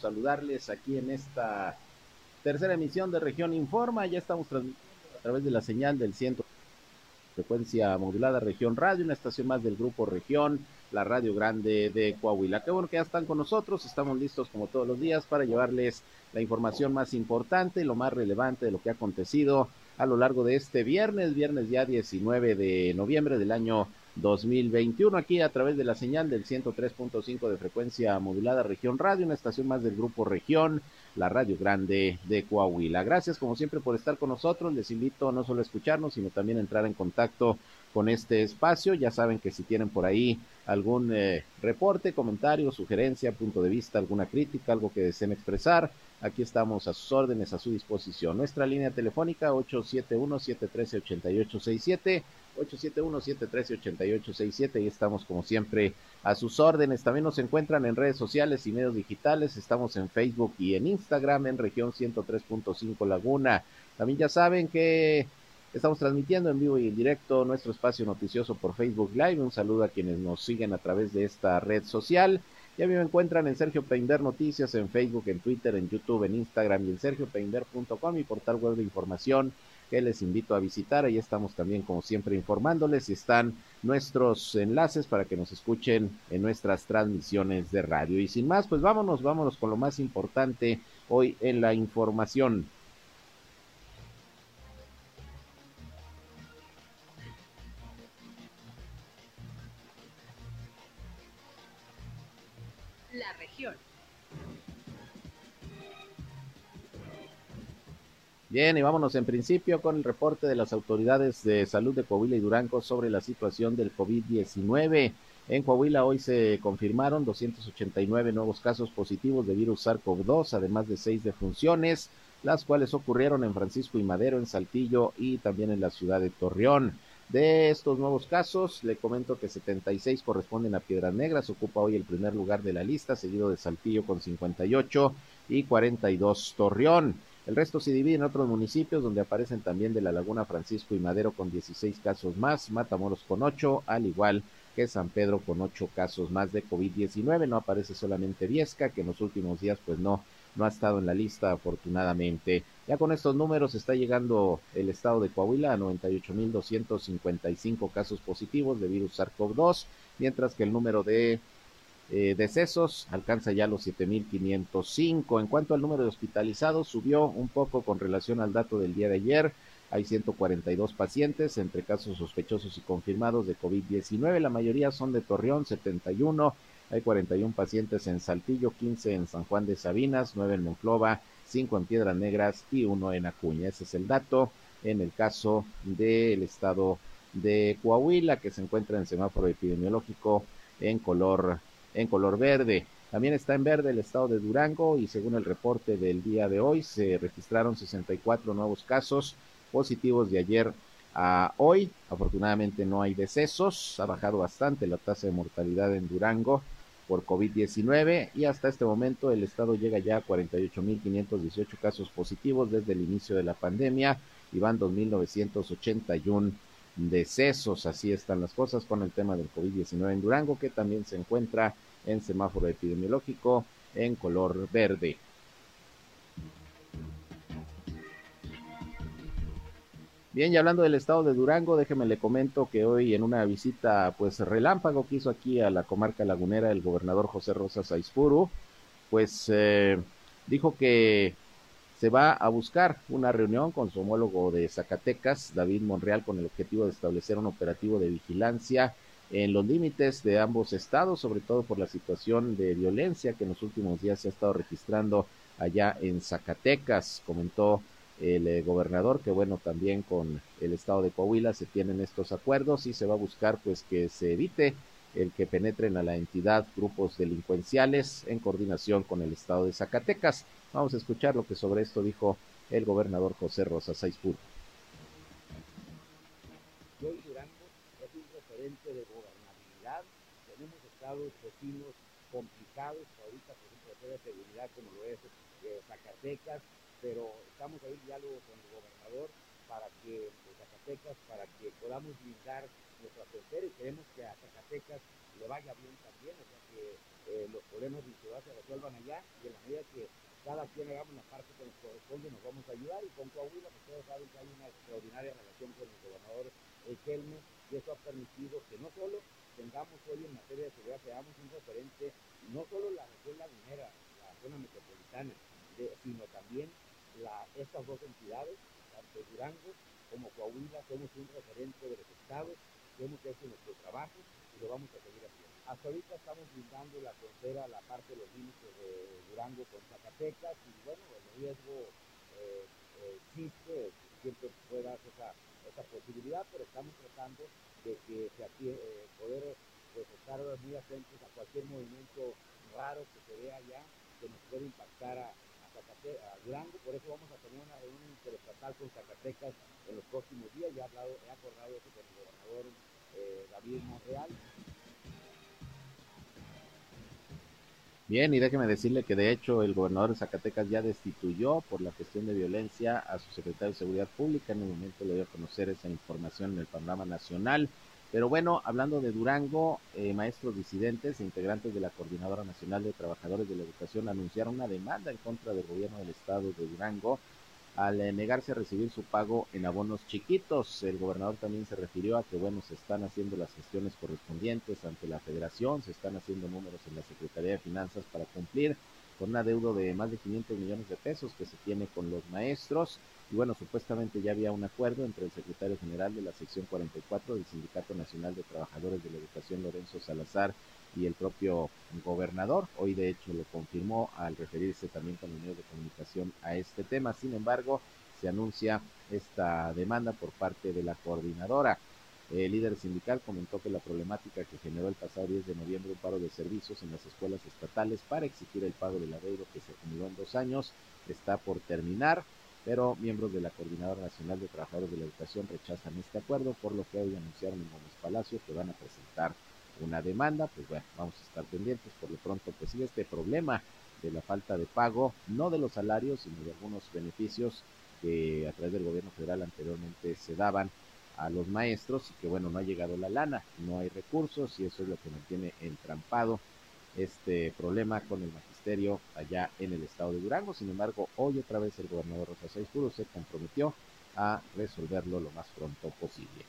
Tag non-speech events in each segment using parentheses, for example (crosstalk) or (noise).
saludarles aquí en esta tercera emisión de Región Informa. Ya estamos transmitiendo a través de la señal del ciento frecuencia modulada Región Radio, una estación más del grupo Región, la Radio Grande de Coahuila. Qué bueno que ya están con nosotros, estamos listos como todos los días para llevarles la información más importante, lo más relevante de lo que ha acontecido a lo largo de este viernes, viernes ya 19 de noviembre del año 2021, aquí a través de la señal del 103.5 de frecuencia modulada Región Radio, una estación más del grupo Región, la Radio Grande de Coahuila. Gracias como siempre por estar con nosotros, les invito no solo a escucharnos, sino también a entrar en contacto con este espacio. Ya saben que si tienen por ahí algún eh, reporte, comentario, sugerencia, punto de vista, alguna crítica, algo que deseen expresar, aquí estamos a sus órdenes, a su disposición. Nuestra línea telefónica 871-713-8867 871-713-8867 y estamos como siempre a sus órdenes. También nos encuentran en redes sociales y medios digitales. Estamos en Facebook y en Instagram en región 103.5 Laguna. También ya saben que estamos transmitiendo en vivo y en directo nuestro espacio noticioso por Facebook Live. Un saludo a quienes nos siguen a través de esta red social. Ya me encuentran en Sergio Peinder Noticias en Facebook, en Twitter, en YouTube, en Instagram y en sergiopeinder.com, mi portal web de información que les invito a visitar. Ahí estamos también, como siempre, informándoles y están nuestros enlaces para que nos escuchen en nuestras transmisiones de radio. Y sin más, pues vámonos, vámonos con lo más importante hoy en la información. Bien, y vámonos en principio con el reporte de las autoridades de salud de Coahuila y Durango sobre la situación del COVID-19. En Coahuila hoy se confirmaron 289 nuevos casos positivos de virus SARS-CoV-2, además de seis defunciones, las cuales ocurrieron en Francisco y Madero, en Saltillo y también en la ciudad de Torreón. De estos nuevos casos, le comento que 76 corresponden a Piedras Negras, ocupa hoy el primer lugar de la lista, seguido de Saltillo con 58 y 42 Torreón. El resto se divide en otros municipios donde aparecen también de la Laguna Francisco y Madero con 16 casos más, Matamoros con 8, al igual que San Pedro con 8 casos más de COVID-19. No aparece solamente Viesca, que en los últimos días pues no, no ha estado en la lista afortunadamente. Ya con estos números está llegando el estado de Coahuila a 98.255 casos positivos de virus SARS-CoV-2, mientras que el número de eh, decesos alcanza ya los 7.505. En cuanto al número de hospitalizados, subió un poco con relación al dato del día de ayer. Hay 142 pacientes entre casos sospechosos y confirmados de COVID-19. La mayoría son de Torreón, 71. Hay 41 pacientes en Saltillo, 15 en San Juan de Sabinas, 9 en Monclova, 5 en Piedras Negras y 1 en Acuña. Ese es el dato en el caso del estado de Coahuila, que se encuentra en semáforo epidemiológico en color en color verde. También está en verde el estado de Durango y según el reporte del día de hoy se registraron 64 nuevos casos positivos de ayer a hoy. Afortunadamente no hay decesos, ha bajado bastante la tasa de mortalidad en Durango por COVID-19 y hasta este momento el estado llega ya a 48.518 casos positivos desde el inicio de la pandemia y van 2.981 decesos. Así están las cosas con el tema del COVID-19 en Durango, que también se encuentra en semáforo epidemiológico en color verde. Bien, y hablando del estado de Durango, déjeme le comento que hoy en una visita pues relámpago que hizo aquí a la comarca lagunera el gobernador José Rosa Saizpuru, pues eh, dijo que se va a buscar una reunión con su homólogo de Zacatecas, David Monreal, con el objetivo de establecer un operativo de vigilancia en los límites de ambos estados, sobre todo por la situación de violencia que en los últimos días se ha estado registrando allá en Zacatecas. Comentó el eh, gobernador que bueno, también con el estado de Coahuila se tienen estos acuerdos y se va a buscar pues que se evite el que penetren a la entidad grupos delincuenciales en coordinación con el estado de Zacatecas. Vamos a escuchar lo que sobre esto dijo el gobernador José Rosa Saizpur. Hoy Durango es un referente de gobernabilidad. Tenemos estados vecinos complicados, ahorita por ejemplo de seguridad como lo es eh, Zacatecas, pero estamos ahí en diálogo con el gobernador para que, Zacatecas, para que podamos brindar nuestra frontera y queremos que a Zacatecas le vaya bien también, o sea, que eh, los problemas de ciudad se resuelvan allá y en la medida que cada quien hagamos la parte que nos corresponde nos vamos a ayudar y con Coahuila, pues ustedes saben que hay una extraordinaria relación con el gobernador Kelme y eso ha permitido que no solo tengamos hoy en materia de seguridad, seamos un referente, no solo la región lagunera, la zona metropolitana, sino también estas dos entidades, tanto Durango como Coahuila, somos un referente de los estados, hemos hecho nuestro trabajo y lo vamos a seguir haciendo. Hasta ahorita estamos brindando la frontera, la parte de los límites de Durango con Zacatecas y bueno, el riesgo eh, eh, existe, siempre puede darse esa, esa posibilidad, pero estamos tratando de que se eh, poder pues, estar muy atentos a cualquier movimiento raro que se vea allá que nos puede impactar a, a, Durango, por eso vamos a tener una reunión interestatal con Zacatecas en los próximos días, ya he, hablado, he acordado eso con el gobernador eh, David Monreal. Bien, y déjeme decirle que de hecho el gobernador de Zacatecas ya destituyó por la cuestión de violencia a su secretario de Seguridad Pública. En el momento le dio a conocer esa información en el panorama nacional. Pero bueno, hablando de Durango, eh, maestros disidentes e integrantes de la Coordinadora Nacional de Trabajadores de la Educación anunciaron una demanda en contra del gobierno del estado de Durango al eh, negarse a recibir su pago en abonos chiquitos. El gobernador también se refirió a que, bueno, se están haciendo las gestiones correspondientes ante la federación, se están haciendo números en la Secretaría de Finanzas para cumplir con un adeudo de más de 500 millones de pesos que se tiene con los maestros y bueno, supuestamente ya había un acuerdo entre el secretario general de la sección 44 del Sindicato Nacional de Trabajadores de la Educación, Lorenzo Salazar, y el propio gobernador. Hoy, de hecho, lo confirmó al referirse también con los medios de comunicación a este tema. Sin embargo, se anuncia esta demanda por parte de la coordinadora. El líder sindical comentó que la problemática que generó el pasado 10 de noviembre un paro de servicios en las escuelas estatales para exigir el pago del adeudo que se acumuló en dos años está por terminar pero miembros de la Coordinadora Nacional de Trabajadores de la Educación rechazan este acuerdo, por lo que hoy anunciaron en Gómez Palacio que van a presentar una demanda, pues bueno, vamos a estar pendientes, por lo pronto pues sigue este problema de la falta de pago, no de los salarios, sino de algunos beneficios que a través del gobierno federal anteriormente se daban a los maestros y que bueno, no ha llegado la lana, no hay recursos y eso es lo que mantiene entrampado este problema con el magisterio allá en el estado de Durango. Sin embargo, hoy otra vez el gobernador Rosa Saizpuro se comprometió a resolverlo lo más pronto posible.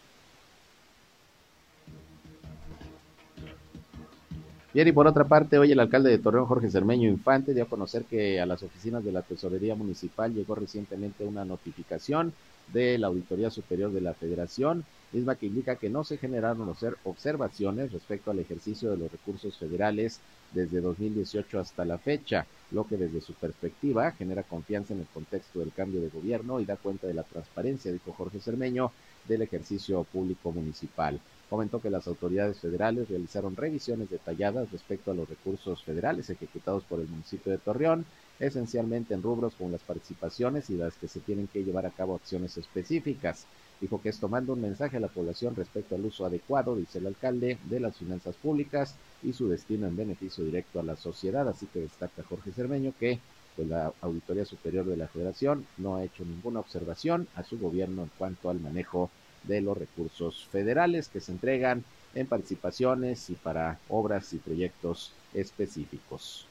Bien, y por otra parte, hoy el alcalde de Torreón, Jorge Cermeño Infante, dio a conocer que a las oficinas de la Tesorería Municipal llegó recientemente una notificación de la Auditoría Superior de la Federación misma que indica que no se generaron observaciones respecto al ejercicio de los recursos federales desde 2018 hasta la fecha, lo que desde su perspectiva genera confianza en el contexto del cambio de gobierno y da cuenta de la transparencia, dijo Jorge Cermeño, del ejercicio público municipal. Comentó que las autoridades federales realizaron revisiones detalladas respecto a los recursos federales ejecutados por el municipio de Torreón, esencialmente en rubros como las participaciones y las que se tienen que llevar a cabo acciones específicas. Dijo que esto manda un mensaje a la población respecto al uso adecuado, dice el alcalde, de las finanzas públicas y su destino en beneficio directo a la sociedad. Así que destaca Jorge Cermeño que pues, la Auditoría Superior de la Federación no ha hecho ninguna observación a su gobierno en cuanto al manejo de los recursos federales que se entregan en participaciones y para obras y proyectos específicos.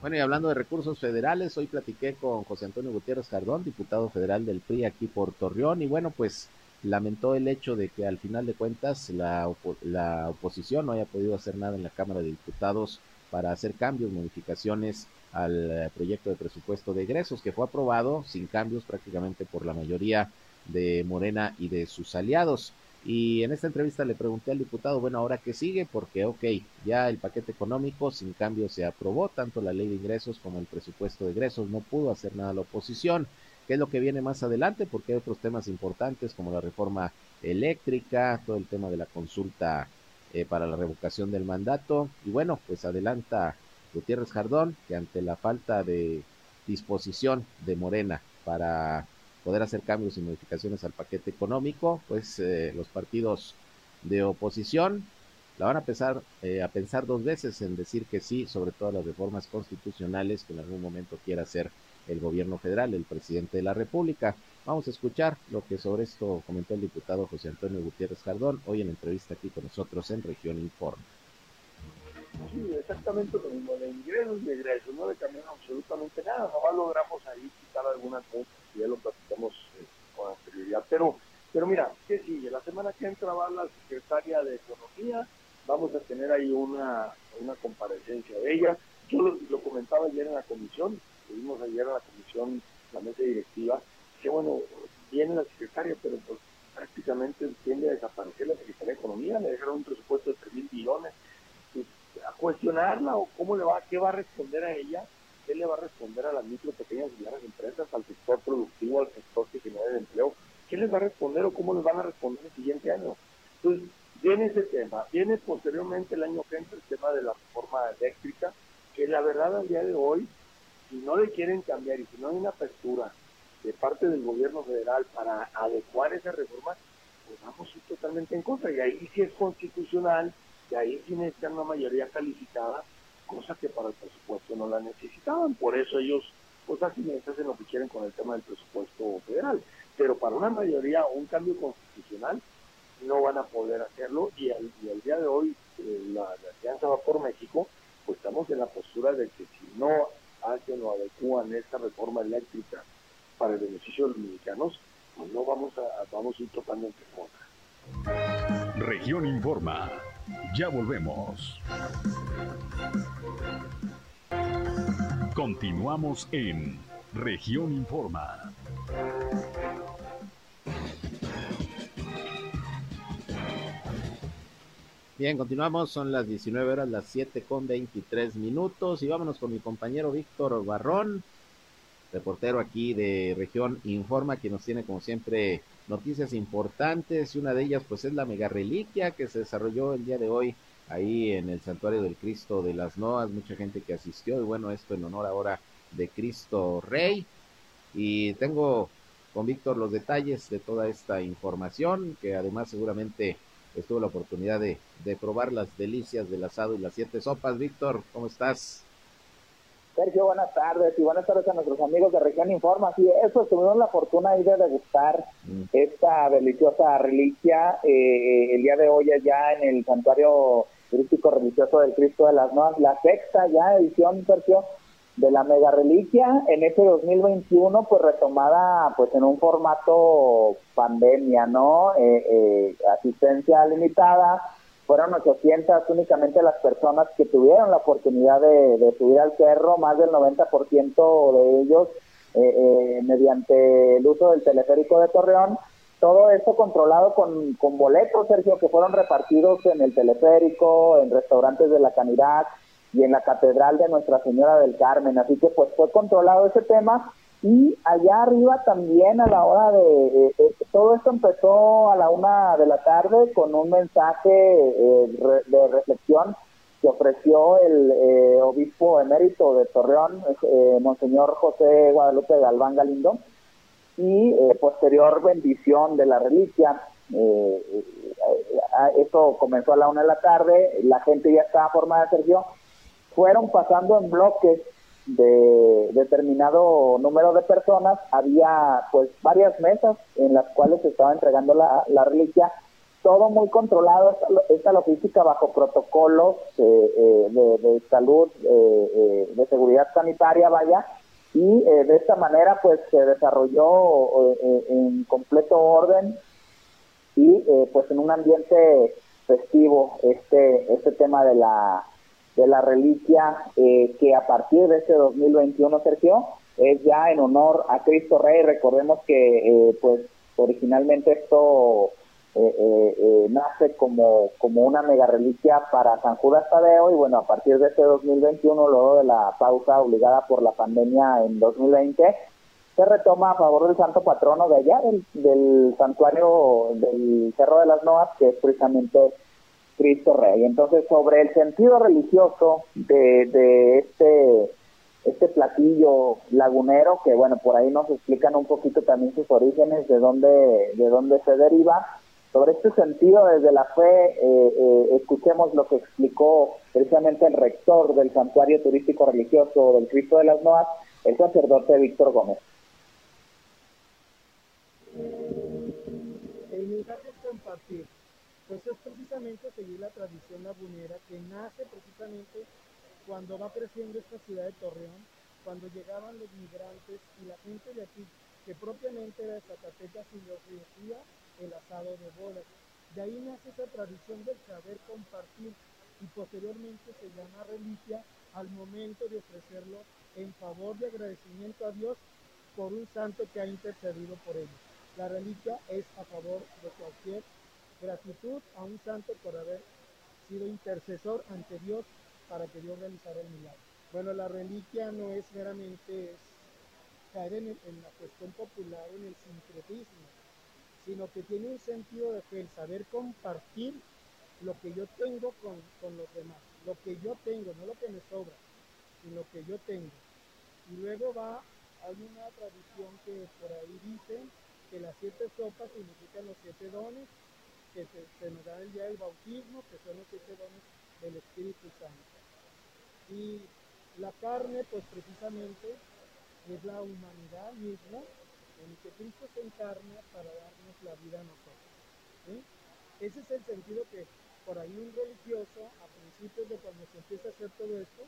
Bueno, y hablando de recursos federales, hoy platiqué con José Antonio Gutiérrez Cardón, diputado federal del PRI aquí por Torreón, y bueno, pues lamentó el hecho de que al final de cuentas la, la oposición no haya podido hacer nada en la Cámara de Diputados para hacer cambios, modificaciones al eh, proyecto de presupuesto de egresos que fue aprobado sin cambios prácticamente por la mayoría de Morena y de sus aliados. Y en esta entrevista le pregunté al diputado, bueno, ahora qué sigue, porque, ok, ya el paquete económico sin cambio se aprobó, tanto la ley de ingresos como el presupuesto de egresos, no pudo hacer nada la oposición. ¿Qué es lo que viene más adelante? Porque hay otros temas importantes como la reforma eléctrica, todo el tema de la consulta eh, para la revocación del mandato. Y bueno, pues adelanta Gutiérrez Jardón que ante la falta de disposición de Morena para poder hacer cambios y modificaciones al paquete económico, pues eh, los partidos de oposición la van a pensar, eh, a pensar dos veces en decir que sí, sobre todo las reformas constitucionales que en algún momento quiera hacer el gobierno federal, el presidente de la República. Vamos a escuchar lo que sobre esto comentó el diputado José Antonio Gutiérrez Jardón hoy en entrevista aquí con nosotros en Región Informa. Sí, exactamente lo mismo, de ingresos y egresos, no le cambiaron absolutamente nada, nomás logramos ahí quitar algunas cosas, y ya lo platicamos eh, con anterioridad, pero, pero mira, ¿qué sigue? La semana que entra va la secretaria de Economía, vamos a tener ahí una, una comparecencia de ella, yo lo, comentaba ayer en la comisión, tuvimos ayer en la comisión, la mesa directiva, que bueno, viene la secretaria, pero pues prácticamente tiende a desaparecer la Secretaría de Economía, le dejaron un presupuesto de 3 mil billones, a cuestionarla o cómo le va, qué va a responder a ella, qué le va a responder a las micro, pequeñas y medianas empresas, al sector productivo, al sector que genera el empleo, qué les va a responder o cómo les van a responder el siguiente año. Entonces, viene ese tema, viene posteriormente el año que entra el tema de la reforma eléctrica, que la verdad al día de hoy, si no le quieren cambiar y si no hay una apertura de parte del gobierno federal para adecuar esa reforma, pues vamos totalmente en contra. Y ahí sí es constitucional, y ahí sí necesitan una mayoría calificada, cosa que para el presupuesto no la necesitaban. Por eso ellos, pues así hacen lo que quieren con el tema del presupuesto federal. Pero para una mayoría o un cambio constitucional, no van a poder hacerlo. Y al, día de hoy, eh, la, Alianza Va por México, pues estamos en la postura de que si no hacen o adecúan esta reforma eléctrica para el beneficio de los mexicanos, pues no vamos a, vamos a ir totalmente en contra. Región Informa. Ya volvemos. Continuamos en Región Informa. Bien, continuamos, son las 19 horas, las 7 con 23 minutos y vámonos con mi compañero Víctor Barrón, reportero aquí de Región Informa, que nos tiene como siempre noticias importantes y una de ellas pues es la mega reliquia que se desarrolló el día de hoy ahí en el santuario del Cristo de las Noas, mucha gente que asistió y bueno, esto en honor ahora de Cristo Rey y tengo con Víctor los detalles de toda esta información que además seguramente estuvo la oportunidad de, de probar las delicias del asado y las siete sopas. Víctor, ¿cómo estás? Sergio, buenas tardes y buenas tardes a nuestros amigos de Región Informa. Sí, eso, tuvimos la fortuna de degustar mm. esta deliciosa reliquia eh, el día de hoy allá en el Santuario Turístico Religioso del Cristo de las Nuevas, la sexta ya edición, Sergio, de la mega reliquia en este 2021, pues retomada pues en un formato pandemia, ¿no? Eh, eh, asistencia limitada, fueron 800 únicamente las personas que tuvieron la oportunidad de, subir al cerro, más del 90% de ellos eh, eh, mediante el uso del teleférico de Torreón. Todo esto controlado con, con boletos, Sergio, que fueron repartidos en el teleférico, en restaurantes de la Canidad y en la Catedral de Nuestra Señora del Carmen. Así que pues fue controlado ese tema y allá arriba también a la hora de, todo esto empezó a la una de la tarde con un mensaje eh, de reflexión que ofreció el eh, obispo emérito de Torreón, eh, Monseñor José Guadalupe Galván Galindo, y posterior bendición de la reliquia. eso comenzó a la una de la tarde, la gente ya estaba formada, Sergio, fueron pasando en bloques de determinado número de personas, había pues varias mesas en las cuales se estaba entregando la, la reliquia, todo muy controlado, esta, logística bajo protocolos eh, eh, de, salud, eh, de seguridad sanitaria, vaya, y de esta manera pues se desarrolló en completo orden y pues en un ambiente festivo este este tema de la de la reliquia eh, que a partir de este 2021, Sergio, es ya en honor a Cristo Rey. Recordemos que, eh, pues, originalmente esto eh, nace como, como una mega reliquia para San Judas Tadeo y bueno, a partir de este 2021, luego de la pausa obligada por la pandemia en 2020, se retoma a favor del santo patrono de allá, del, del santuario del Cerro de las Noas, que es precisamente Cristo Rey. Entonces, sobre el sentido religioso de, de este, este platillo lagunero, que bueno, por ahí nos explican un poquito también sus orígenes, de dónde, de dónde se deriva. Sobre este sentido, desde la fe, eh, eh, escuchemos lo que explicó precisamente el rector del Santuario Turístico Religioso del Cristo de las Noas, el sacerdote Víctor Gómez. El mensaje es compartir, pues es precisamente seguir la tradición lagunera que nace precisamente cuando va creciendo esta ciudad de Torreón, cuando llegaban los migrantes y la gente de aquí, que propiamente era de Zacatecas y los decía el asado de bodas. De ahí nace esa tradición del saber compartir y posteriormente se llama reliquia al momento de ofrecerlo en favor de agradecimiento a Dios por un santo que ha intercedido por ellos. La reliquia es a favor de cualquier gratitud a un santo por haber sido intercesor ante Dios para que Dios realizara el milagro. Bueno, la reliquia no es meramente caer en, la cuestión popular, en el sincretismo, sino que tiene un sentido de fe, el saber compartir lo que yo tengo con, con los demás, lo que yo tengo, no lo que me sobra, sino lo que yo tengo. Y luego va, hay una tradición que por ahí dice que las siete sopas significan los siete dones que se, nos da el día del bautismo, que son los siete dones del Espíritu Santo. Y la carne, pues precisamente, es la humanidad misma en que Cristo se encarna para darnos la vida a nosotros. Ese es el sentido que por ahí un religioso, a principios de cuando se empieza a hacer todo esto,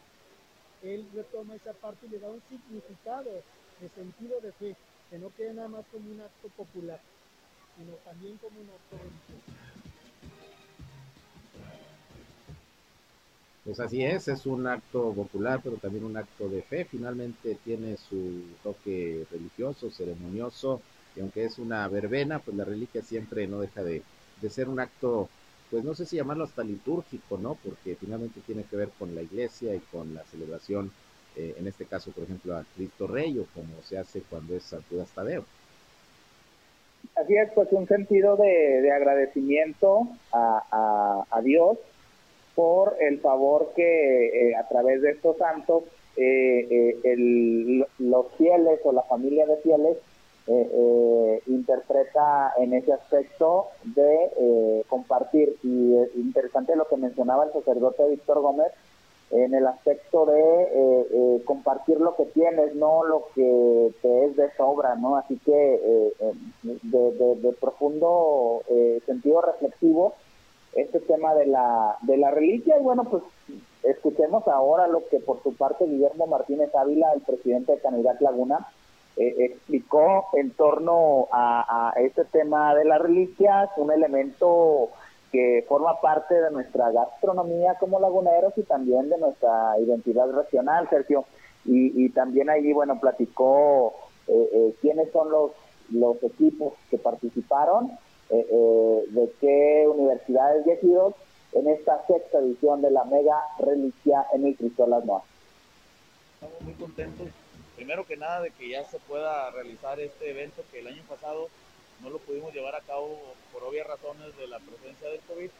él retoma esa parte y le da un significado de sentido de fe, que no quede nada más como un acto popular, sino también como un acto religioso. Pues así es, es un acto popular, pero también un acto de fe. Finalmente tiene su toque religioso, ceremonioso, y aunque es una verbena, pues la reliquia siempre no deja de, de ser un acto, pues no sé si llamarlo hasta litúrgico, ¿no? Porque finalmente tiene que ver con la iglesia y con la celebración, eh, en este caso, por ejemplo, a Cristo Rey, o como se hace cuando es San Judas Tadeo. Así es, pues un sentido de, de agradecimiento a, a, Dios por el favor que eh, a través de estos santos eh, eh, el, los fieles o la familia de fieles interpreta en ese aspecto de compartir. Y es interesante lo que mencionaba el sacerdote Víctor Gómez en el aspecto de compartir lo que tienes, no lo que te es de sobra, ¿no? Así que de, de, de, profundo sentido reflexivo este tema de la, de la reliquia y bueno, pues escuchemos ahora lo que por su parte Guillermo Martínez Ávila, el presidente de Canidad Laguna, eh, explicó en torno a, a este tema de las reliquias, un elemento que forma parte de nuestra gastronomía como laguneros y también de nuestra identidad regional, Sergio. Y, y también allí, bueno, platicó eh, eh, quiénes son los, los equipos que participaron eh, eh, de qué universidades y ejidos en esta sexta edición de la mega reliquia en el las Noas. Estamos muy contentos, primero que nada, de que ya se pueda realizar este evento que el año pasado no lo pudimos llevar a cabo por obvias razones de la presencia del COVID.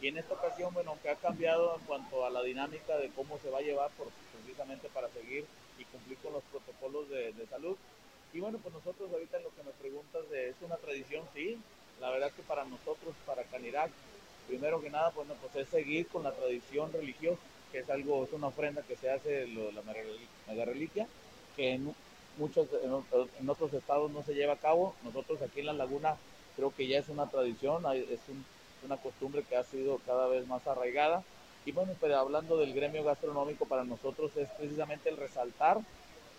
Y en esta ocasión, bueno, que ha cambiado en cuanto a la dinámica de cómo se va a llevar, por, precisamente para seguir y cumplir con los protocolos de, de salud. Y bueno, pues nosotros ahorita lo que me preguntas ¿es una tradición? Sí, la verdad que para nosotros, para Canirac, primero que nada, bueno, pues es seguir con la tradición religiosa, que es algo, es una ofrenda que se hace lo, la mega reliquia, que muchos, en, otros estados no se lleva a cabo. Nosotros aquí en la laguna creo que ya es una tradición, es un, una costumbre que ha sido cada vez más arraigada. Y bueno, pero hablando del gremio gastronómico, para nosotros es precisamente el resaltar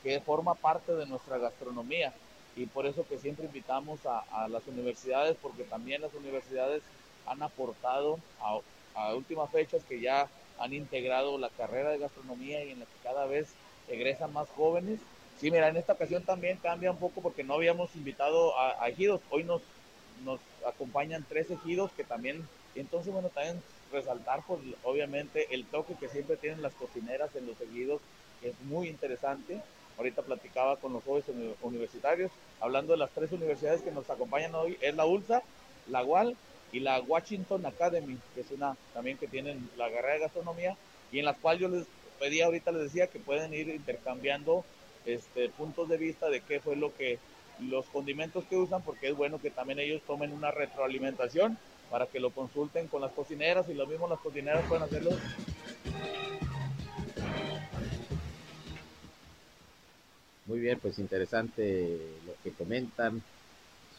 que forma parte de nuestra gastronomía y por eso que siempre invitamos a, a las universidades, porque también las universidades han aportado a, a, últimas fechas que ya han integrado la carrera de gastronomía y en la que cada vez egresan más jóvenes. Sí, mira, en esta ocasión también cambia un poco porque no habíamos invitado a, a ejidos, hoy nos, nos acompañan tres ejidos que también, entonces bueno, también resaltar pues obviamente el toque que siempre tienen las cocineras en los ejidos, que es muy interesante. Ahorita platicaba con los jóvenes universitarios, hablando de las tres universidades que nos acompañan hoy, es la ULSA, la UAL y la Washington Academy, que es una también que tienen la carrera de gastronomía, y en las cuales yo les pedía ahorita, les decía que pueden ir intercambiando este, puntos de vista de qué fue lo que los condimentos que usan, porque es bueno que también ellos tomen una retroalimentación para que lo consulten con las cocineras y lo mismo las cocineras pueden hacerlo Muy bien, pues interesante lo que comentan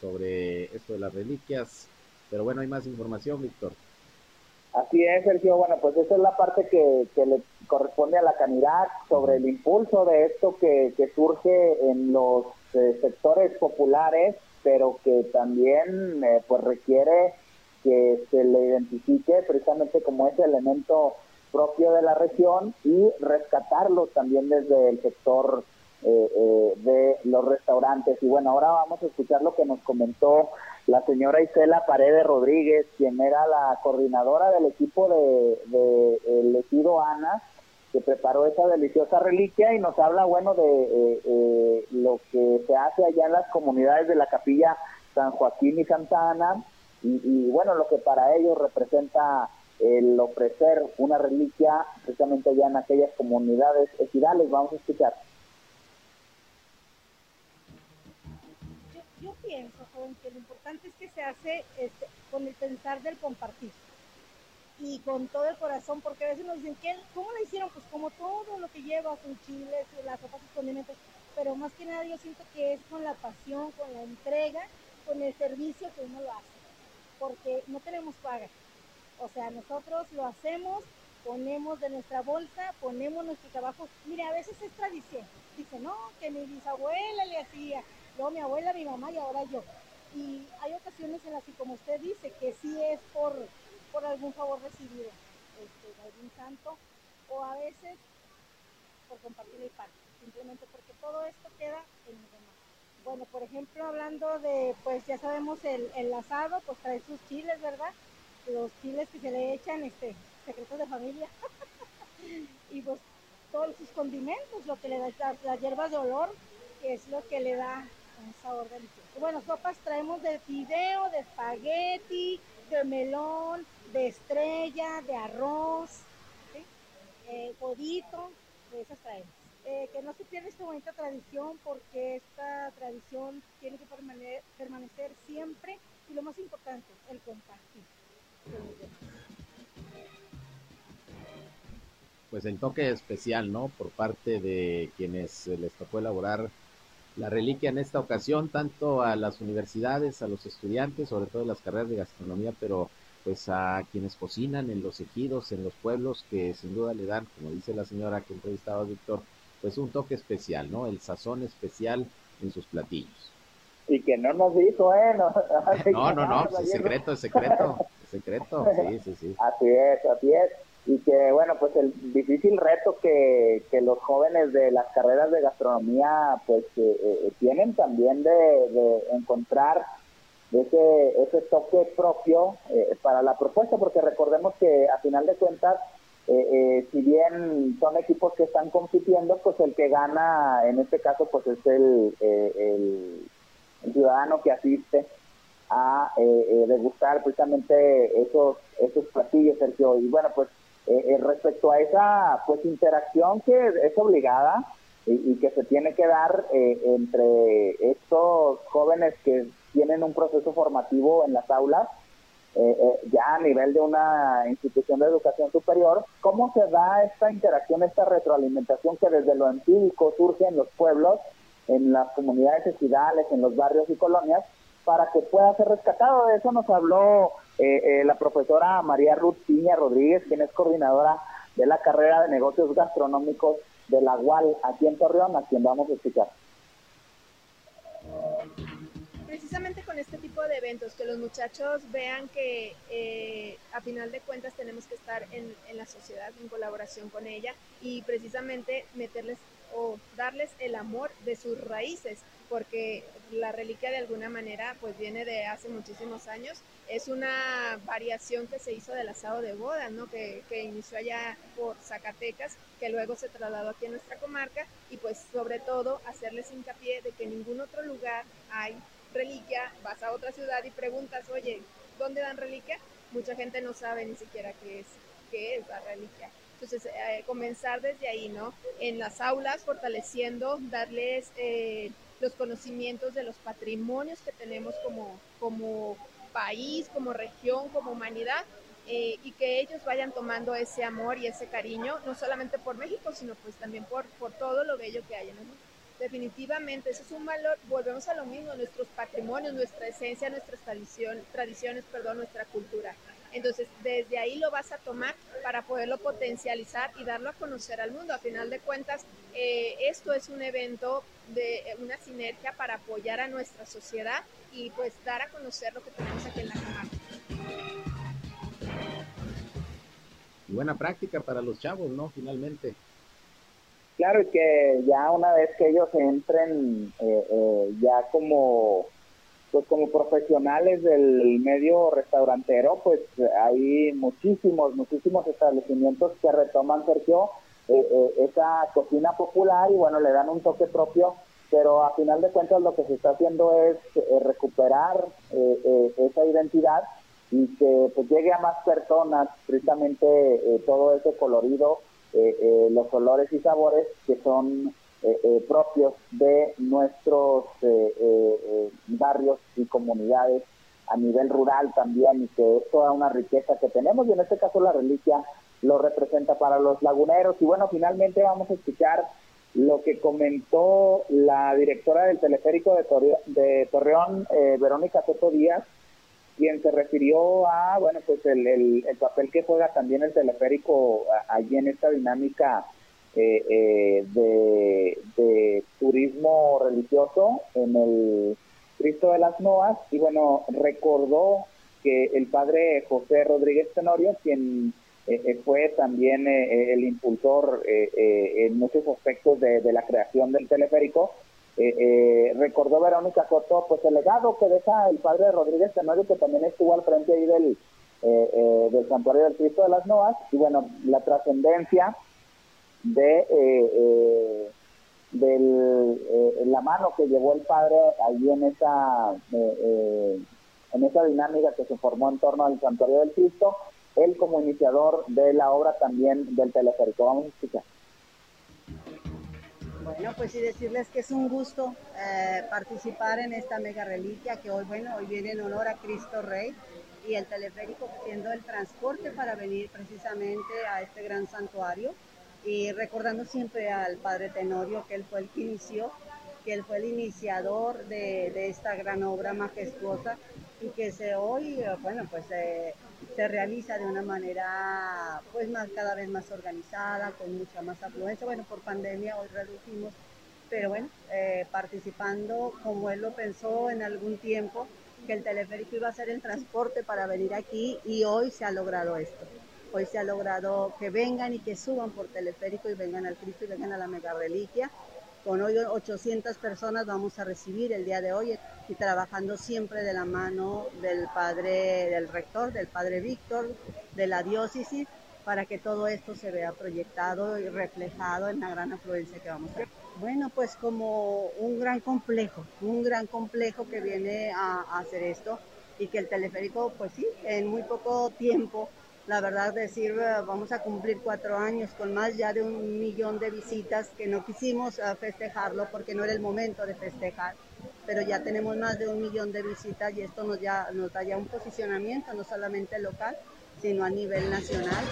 sobre esto de las reliquias. Pero bueno, hay más información, Víctor. Así es, Sergio. Bueno, pues esa es la parte que, que le corresponde a la Canidad sobre el impulso de esto que, que surge en los eh, sectores populares, pero que también eh, pues requiere que se le identifique precisamente como ese elemento propio de la región y rescatarlo también desde el sector eh, eh, de los restaurantes. Y bueno, ahora vamos a escuchar lo que nos comentó la señora Isela Paredes Rodríguez, quien era la coordinadora del equipo de, de elegido Ana, que preparó esa deliciosa reliquia y nos habla, bueno, de eh, eh, lo que se hace allá en las comunidades de la capilla San Joaquín y Santa Ana, y, bueno, lo que para ellos representa el ofrecer una reliquia precisamente allá en aquellas comunidades ejidales. Vamos a escuchar. Importante que se hace este, con el pensar del compartir y con todo el corazón, porque a veces nos dicen, ¿qué, ¿cómo lo hicieron? Pues como todo lo que lleva, con chiles, las sopas y condimentos, pero más que nada yo siento que es con la pasión, con la entrega, con el servicio que uno lo hace, porque no tenemos paga. O sea, nosotros lo hacemos, ponemos de nuestra bolsa, ponemos nuestro trabajo. Mire, a veces es tradición. Dice, no, que mi bisabuela le hacía, luego mi abuela, mi mamá y ahora yo. Y hay ocasiones en las que, como usted dice, que sí es por, por algún favor recibido este, de algún santo, o a veces por compartir el pan, simplemente porque todo esto queda en los demás. Bueno, por ejemplo, hablando de, pues ya sabemos, el, el asado, pues trae sus chiles, ¿verdad? Los chiles que se le echan, este, secretos de familia. (laughs) y pues todos sus condimentos, lo que le da las, las hierbas de olor, que es lo que le da un sabor delicioso. Bueno, sopas traemos de fideo, de espagueti, de melón, de estrella, de arroz, ¿sí? eh, de esas traemos. Eh, que no se pierda esta bonita tradición porque esta tradición tiene que permane permanecer siempre y lo más importante, el compartir. Pues el toque especial, ¿no? Por parte de quienes les tocó elaborar la reliquia en esta ocasión, tanto a las universidades, a los estudiantes, sobre todo en las carreras de gastronomía, pero pues a quienes cocinan en los ejidos, en los pueblos, que sin duda le dan, como dice la señora que entrevistaba a Víctor, pues un toque especial, ¿no? El sazón especial en sus platillos. Y que no nos dijo, ¿eh? No, (laughs) (laughs) no, no, no pues es secreto, es secreto, es secreto, sí, sí, sí. (laughs) Así es, así es. Y que, bueno, pues el difícil reto que, que los jóvenes de las carreras de gastronomía, pues, eh, eh, tienen también de, encontrar ese, ese toque propio eh, para la propuesta, porque recordemos que a final de cuentas, eh, si bien son equipos que están compitiendo, pues el que gana en este caso pues es el, el, el ciudadano que asiste a degustar precisamente esos esos platillos, Sergio. Y bueno, pues respecto a esa pues interacción que es obligada, y, que se tiene que dar eh, entre estos jóvenes que tienen un proceso formativo en las aulas, eh, eh, ya a nivel de una institución de educación superior, cómo se da esta interacción, esta retroalimentación que desde lo empírico surge en los pueblos, en las comunidades ecidales, en los barrios y colonias, para que pueda ser rescatado. De eso nos habló la profesora María Ruth Piña Rodríguez, quien es coordinadora de la carrera de negocios gastronómicos de la UAL aquí en Torreón, a quien vamos a escuchar. Precisamente con este tipo de eventos, que los muchachos vean que eh, a final de cuentas tenemos que estar en, la sociedad, en colaboración con ella y precisamente meterles o darles el amor de sus raíces, porque la reliquia de alguna manera pues viene de hace muchísimos años. Es una variación que se hizo del asado de boda, ¿no? Que, que, inició allá por Zacatecas, que luego se trasladó aquí a nuestra comarca y pues sobre todo hacerles hincapié de que en ningún otro lugar hay reliquia. Vas a otra ciudad y preguntas, oye, ¿dónde dan reliquia? Mucha gente no sabe ni siquiera qué es, qué es la reliquia. Entonces, eh, comenzar desde ahí, ¿no? En las aulas, fortaleciendo, darles eh, los conocimientos de los patrimonios que tenemos como, como país, como región, como humanidad, eh, y que ellos vayan tomando ese amor y ese cariño, no solamente por México, sino pues también por, por todo lo bello que hay en el mundo. definitivamente, eso es un valor, volvemos a lo mismo, nuestros patrimonios, nuestra esencia, nuestras tradición, tradiciones, perdón, nuestra cultura. Entonces, desde ahí lo vas a tomar para poderlo potencializar y darlo a conocer al mundo. A final de cuentas, eh, esto es un evento de una sinergia para apoyar a nuestra sociedad y pues dar a conocer lo que tenemos aquí en la Camargo. buena práctica para los chavos, ¿no? Finalmente. Claro, y que ya una vez que ellos entren eh, eh, ya como pues como profesionales del medio restaurantero, pues hay muchísimos, muchísimos establecimientos que retoman, Sergio, eh, esa cocina popular y bueno, le dan un toque propio, pero a final de cuentas lo que se está haciendo es recuperar esa identidad y que pues llegue a más personas precisamente todo ese colorido eh, eh, los olores y sabores que son eh, propios de nuestros barrios y comunidades a nivel rural también y que es toda una riqueza que tenemos y en este caso la reliquia lo representa para los laguneros. Y bueno finalmente vamos a escuchar lo que comentó la directora del teleférico de, de Torreón, Verónica Soto Díaz, quien se refirió a, bueno, pues el, el, papel que juega también el teleférico allí en esta dinámica eh, eh, de, turismo religioso en el Cristo de las Noas y bueno, recordó que el padre José Rodríguez Tenorio, quien eh, fue también el impulsor en muchos aspectos de, la creación del teleférico, eh, eh, recordó Verónica Coto pues el legado que deja el padre Rodríguez Tenorio que también estuvo al frente ahí del, eh, eh, del santuario del Cristo de las Noas y bueno la trascendencia de del, la mano que llevó el padre allí en esa en esa dinámica que se formó en torno al santuario del Cristo él como iniciador de la obra también del teleférico. Vamos a escuchar bueno, pues sí decirles que es un gusto eh, participar en esta mega reliquia que hoy, bueno, hoy viene en honor a Cristo Rey y el teleférico siendo el transporte para venir precisamente a este gran santuario y recordando siempre al Padre Tenorio que él fue el que inició, que él fue el iniciador de, de esta gran obra majestuosa y que se hoy, eh, bueno, pues eh, se realiza de una manera pues más cada vez más organizada, con mucha más afluencia. Bueno, por pandemia hoy reducimos, pero bueno, eh, participando como él lo pensó en algún tiempo, que el teleférico iba a ser el transporte para venir aquí y hoy se ha logrado esto. Hoy se ha logrado que vengan y que suban por teleférico y vengan al Cristo y vengan a la mega reliquia. Con hoy 800 personas vamos a recibir el día de hoy y trabajando siempre de la mano del padre, del rector, del padre Víctor, de la diócesis, para que todo esto se vea proyectado y reflejado en la gran afluencia que vamos a tener. Bueno, pues como un gran complejo, un gran complejo que viene a, a hacer esto y que el teleférico, pues sí, en muy poco tiempo la verdad decir, eh, vamos a cumplir cuatro años con más ya de un millón de visitas que no quisimos eh, festejarlo porque no era el momento de festejar pero ya tenemos más de un millón de visitas y esto nos, ya, nos da ya un posicionamiento, no solamente local, sino a nivel nacional.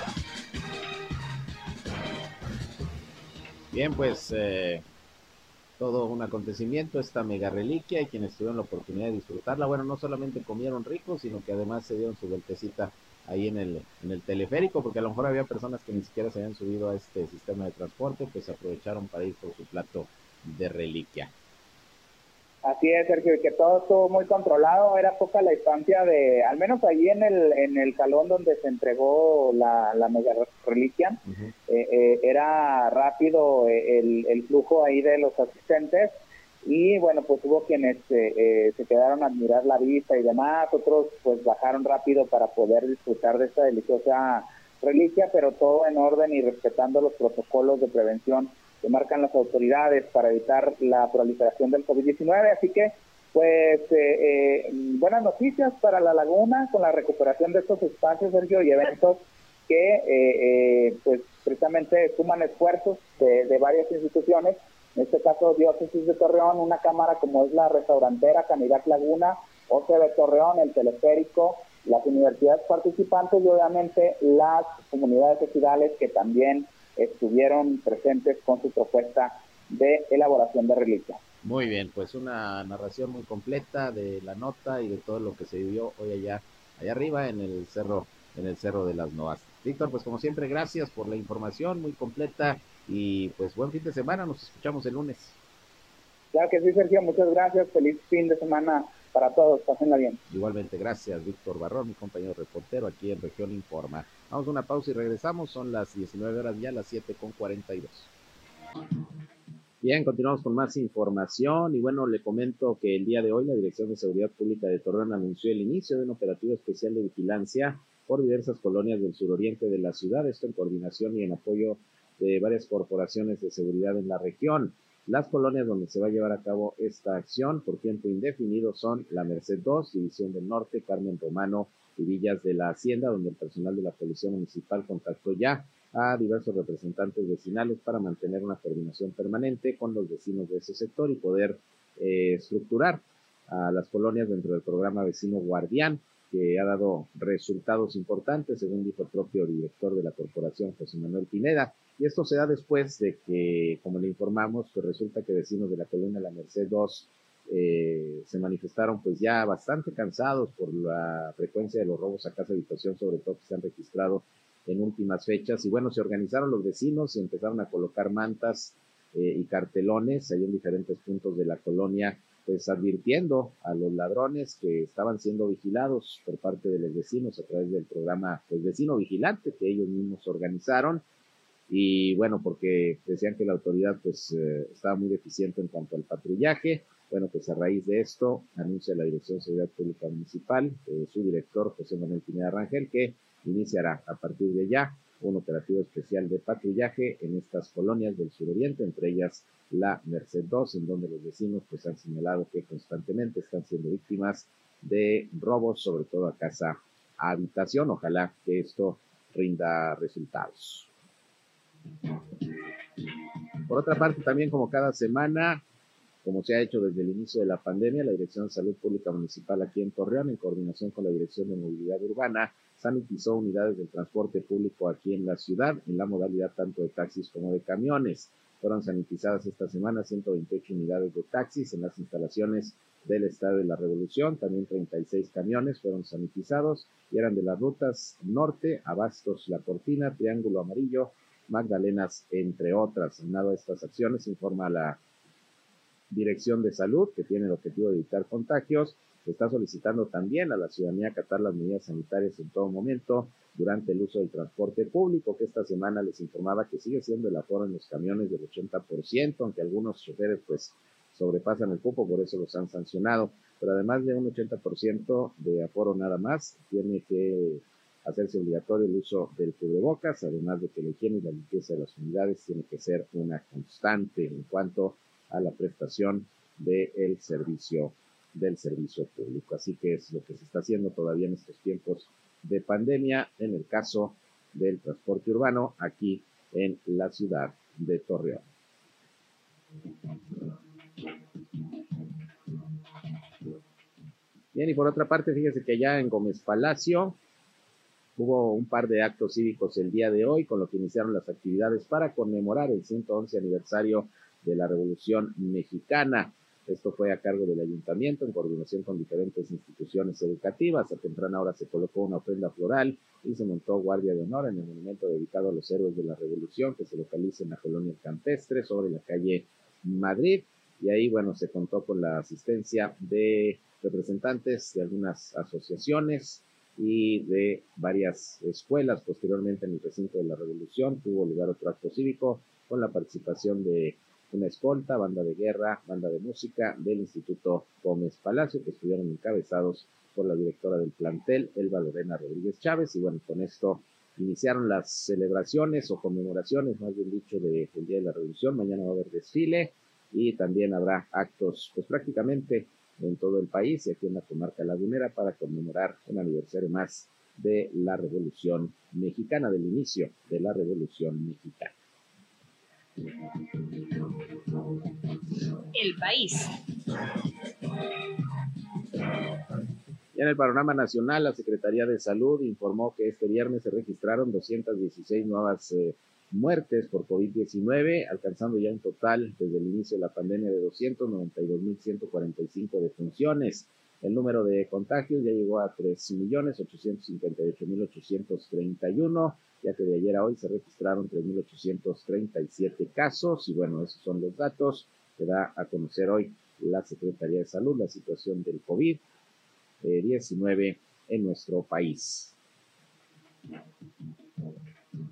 Bien, pues eh, todo un acontecimiento, esta mega reliquia y quienes tuvieron la oportunidad de disfrutarla, bueno, no solamente comieron rico, sino que además se dieron su vueltecita ahí en el, en el teleférico, porque a lo mejor había personas que ni siquiera se habían subido a este sistema de transporte, pues aprovecharon para ir por su plato de reliquia. Así es, Sergio, y que todo estuvo muy controlado, era poca la distancia de, al menos allí en el, en el salón donde se entregó la, la mega reliquia, eh, eh, era rápido eh, el, el, flujo ahí de los asistentes y bueno, pues hubo quienes se quedaron a admirar la vista y demás, otros pues bajaron rápido para poder disfrutar de esta deliciosa reliquia, pero todo en orden y respetando los protocolos de prevención que marcan las autoridades para evitar la proliferación del COVID-19. Así que, pues, eh, eh, buenas noticias para la laguna con la recuperación de estos espacios, Sergio, y eventos que, eh, pues, precisamente suman esfuerzos de, varias instituciones. En este caso, Diócesis de Torreón, una cámara como es la restaurantera Canirac Laguna, OCB Torreón, el teleférico, las universidades participantes y obviamente las comunidades ejidales que también estuvieron presentes con su propuesta de elaboración de reliquias. Muy bien, pues una narración muy completa de la nota y de todo lo que se vivió hoy allá, allá arriba en el cerro, en el cerro de las Noas. Víctor, pues como siempre, gracias por la información muy completa y pues buen fin de semana, nos escuchamos el lunes. Claro que sí, Sergio, muchas gracias, feliz fin de semana para todos, pásenla bien. Igualmente, gracias, Víctor Barrón, mi compañero reportero aquí en Región Informa. Vamos a una pausa y regresamos, son las 19 horas ya, las 7 con 42. Bien, continuamos con más información y bueno, le comento que el día de hoy la Dirección de Seguridad Pública de Torreón anunció el inicio de un operativo especial de vigilancia por diversas colonias del suroriente de la ciudad, esto en coordinación y en apoyo de varias corporaciones de seguridad en la región. Las colonias donde se va a llevar a cabo esta acción por tiempo indefinido son La Merced 2, División del Norte, Carmen Romano y Villas de la Hacienda, donde el personal de la Policía Municipal contactó ya a diversos representantes vecinales para mantener una coordinación permanente con los vecinos de ese sector y poder eh, estructurar a las colonias dentro del programa Vecino Guardián, que ha dado resultados importantes, según dijo el propio director de la corporación, José Manuel Pineda. Y esto se da después de que, como le informamos, pues resulta que vecinos de la colonia La Merced 2 eh, se manifestaron pues ya bastante cansados por la frecuencia de los robos a casa habitación, sobre todo que se han registrado en últimas fechas. Y bueno, se organizaron los vecinos y empezaron a colocar mantas eh, y cartelones ahí en diferentes puntos de la colonia, pues advirtiendo a los ladrones que estaban siendo vigilados por parte de los vecinos a través del programa pues, Vecino Vigilante que ellos mismos organizaron y bueno, porque decían que la autoridad pues eh, estaba muy deficiente en cuanto al patrullaje. Bueno, pues a raíz de esto anuncia la Dirección de Seguridad Pública Municipal, eh, su director José Manuel Pineda Rangel, que iniciará a partir de ya un operativo especial de patrullaje en estas colonias del suroriente, entre ellas la Merced 2, en donde los vecinos pues han señalado que constantemente están siendo víctimas de robos, sobre todo a casa habitación. Ojalá que esto rinda resultados. Por otra parte, también como cada semana, como se ha hecho desde el inicio de la pandemia, la Dirección de Salud Pública Municipal aquí en Torreón, en coordinación con la Dirección de Movilidad Urbana, sanitizó unidades del transporte público aquí en la ciudad, en la modalidad tanto de taxis como de camiones. Fueron sanitizadas esta semana 128 unidades de taxis en las instalaciones del Estado de la Revolución. También 36 camiones fueron sanitizados y eran de las rutas norte, Abastos, La Cortina, Triángulo Amarillo, Magdalenas, entre otras. En nada de estas acciones informa la Dirección de Salud, que tiene el objetivo de evitar contagios. Está solicitando también a la ciudadanía acatar las medidas sanitarias en todo momento durante el uso del transporte público, que esta semana les informaba que sigue siendo el aforo en los camiones del 80%, aunque algunos choferes pues sobrepasan el cupo, por eso los han sancionado. Pero además de un 80% de aforo nada más, tiene que hacerse obligatorio el uso del cubrebocas, además de que la higiene y la limpieza de las unidades tiene que ser una constante en cuanto a la prestación del servicio del servicio público. Así que es lo que se está haciendo todavía en estos tiempos de pandemia en el caso del transporte urbano aquí en la ciudad de Torreón. Bien, y por otra parte, fíjese que ya en Gómez Palacio Hubo un par de actos cívicos el día de hoy, con lo que iniciaron las actividades para conmemorar el 111 aniversario de la Revolución Mexicana. Esto fue a cargo del ayuntamiento en coordinación con diferentes instituciones educativas. A temprana hora se colocó una ofrenda floral y se montó guardia de honor en el monumento dedicado a los héroes de la Revolución que se localiza en la colonia campestre sobre la calle Madrid. Y ahí, bueno, se contó con la asistencia de representantes de algunas asociaciones, y de varias escuelas. Posteriormente, en el recinto de la Revolución, tuvo lugar otro acto cívico con la participación de una escolta, banda de guerra, banda de música del Instituto Gómez Palacio, que estuvieron encabezados por la directora del plantel, Elba Lorena Rodríguez Chávez. Y bueno, con esto iniciaron las celebraciones o conmemoraciones, más bien dicho, del Día de la Revolución. Mañana va a haber desfile y también habrá actos, pues prácticamente en todo el país y aquí en la comarca lagunera para conmemorar un aniversario más de la Revolución Mexicana, del inicio de la Revolución Mexicana. El país. Y en el panorama nacional, la Secretaría de Salud informó que este viernes se registraron 216 nuevas eh, muertes por COVID-19, alcanzando ya un total desde el inicio de la pandemia de 292.145 defunciones. El número de contagios ya llegó a 3.858.831, ya que de ayer a hoy se registraron 3.837 casos. Y bueno, esos son los datos que da a conocer hoy la Secretaría de Salud, la situación del COVID-19 en nuestro país.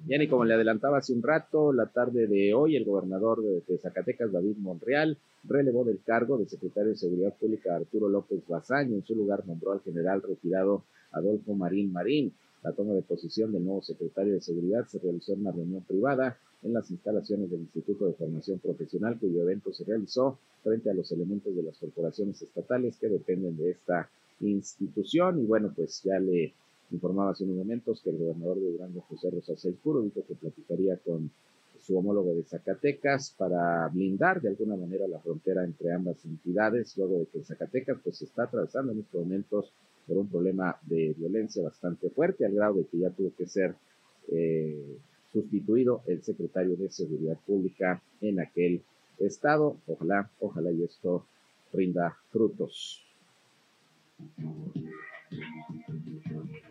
Bien, y como le adelantaba hace un rato, la tarde de hoy, el gobernador de, Zacatecas, David Monreal, relevó del cargo de secretario de Seguridad Pública Arturo López Bazaño. En su lugar nombró al general retirado Adolfo Marín Marín. La toma de posición del nuevo secretario de Seguridad se realizó en una reunión privada en las instalaciones del Instituto de Formación Profesional, cuyo evento se realizó frente a los elementos de las corporaciones estatales que dependen de esta institución. Y bueno, pues ya le informaba hace unos momentos que el gobernador de Durango, José Rosa Puro, dijo que platicaría con su homólogo de Zacatecas para blindar de alguna manera la frontera entre ambas entidades, luego de que Zacatecas pues está atravesando en estos momentos por un problema de violencia bastante fuerte, al grado de que ya tuvo que ser eh, sustituido el secretario de Seguridad Pública en aquel estado. Ojalá, ojalá y esto rinda frutos.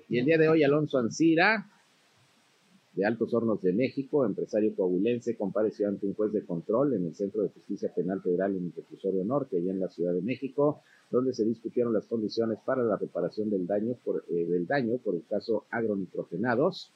Y el día de hoy, Alonso Ancira, de Altos Hornos de México, empresario coahuilense, compareció ante un juez de control en el Centro de Justicia Penal Federal en el Reclusorio Norte, allá en la Ciudad de México, donde se discutieron las condiciones para la reparación del daño por, eh, del daño por el caso agronitrogenados,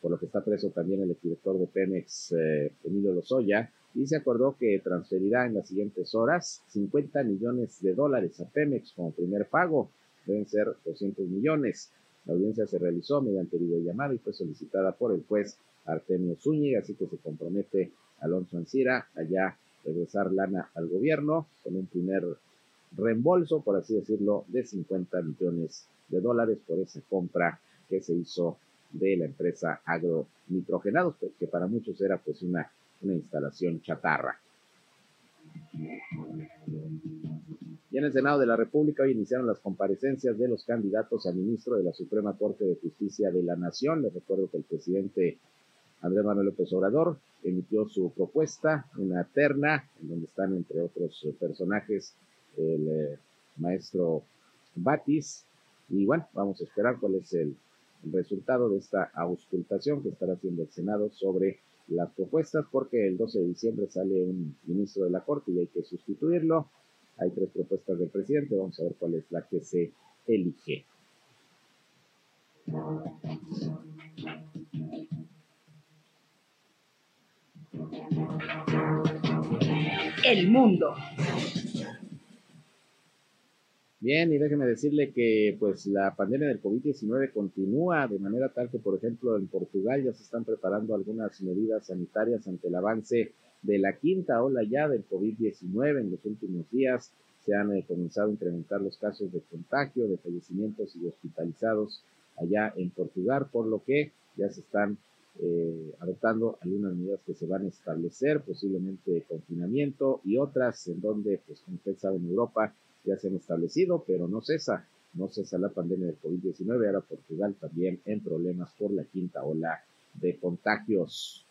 por lo que está preso también el exdirector de Pemex, eh, Emilio Lozoya, y se acordó que transferirá en las siguientes horas 50 millones de dólares a Pemex como primer pago, deben ser 200 millones. La audiencia se realizó mediante videollamada y fue solicitada por el juez Artemio Zúñiga, así que se compromete Alonso Ancira allá regresar lana al gobierno con un primer reembolso, por así decirlo, de 50 millones de dólares por esa compra que se hizo de la empresa Agronitrogenados, pues, que para muchos era pues una, una instalación chatarra. Y en el Senado de la República hoy iniciaron las comparecencias de los candidatos a ministro de la Suprema Corte de Justicia de la Nación. Les recuerdo que el presidente Andrés Manuel López Obrador emitió su propuesta, una terna, en donde están entre otros personajes el eh, maestro Batis. Y bueno, vamos a esperar cuál es el resultado de esta auscultación que estará haciendo el Senado sobre las propuestas, porque el 12 de diciembre sale un ministro de la Corte y hay que sustituirlo. Hay tres propuestas del presidente, vamos a ver cuál es la que se elige. El mundo. Bien, y déjeme decirle que pues la pandemia del COVID-19 continúa de manera tal que, por ejemplo, en Portugal ya se están preparando algunas medidas sanitarias ante el avance de la quinta ola ya del COVID-19 en los últimos días. Se han eh, comenzado a incrementar los casos de contagio, de fallecimientos y de hospitalizados allá en Portugal, por lo que ya se están eh, adoptando algunas medidas que se van a establecer, posiblemente confinamiento y otras en donde, pues como usted sabe, en Europa ya se han establecido, pero no cesa, no cesa la pandemia del COVID-19. Ahora Portugal también en problemas por la quinta ola de contagios.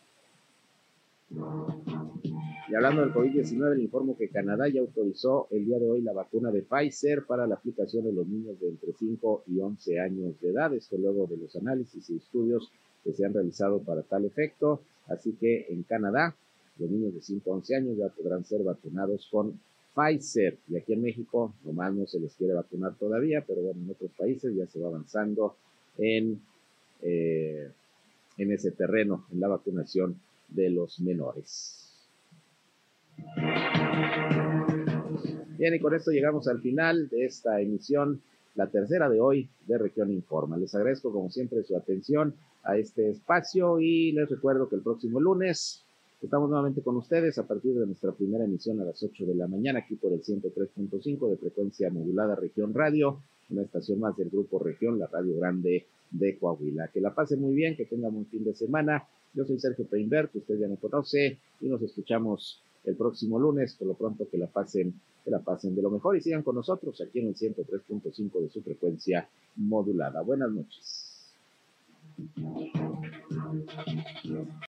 Y hablando del COVID-19, le informo que Canadá ya autorizó el día de hoy la vacuna de Pfizer para la aplicación de los niños de entre 5 y 11 años de edad. Esto luego de los análisis y estudios que se han realizado para tal efecto. Así que en Canadá, los niños de 5 a 11 años ya podrán ser vacunados con Pfizer. Y aquí en México, nomás no se les quiere vacunar todavía, pero bueno, en otros países ya se va avanzando en, eh, en ese terreno, en la vacunación de los menores. Bien, y con esto llegamos al final de esta emisión, la tercera de hoy de Región Informa. Les agradezco como siempre su atención a este espacio y les recuerdo que el próximo lunes estamos nuevamente con ustedes a partir de nuestra primera emisión a las 8 de la mañana aquí por el 103.5 de frecuencia modulada Región Radio, una estación más del Grupo Región, la Radio Grande de Coahuila. Que la pase muy bien, que tengan un fin de semana yo soy Sergio Peinbert, usted ya me conoce y nos escuchamos el próximo lunes. Por lo pronto que la pasen, que la pasen de lo mejor y sigan con nosotros aquí en el 103.5 de su frecuencia modulada. Buenas noches.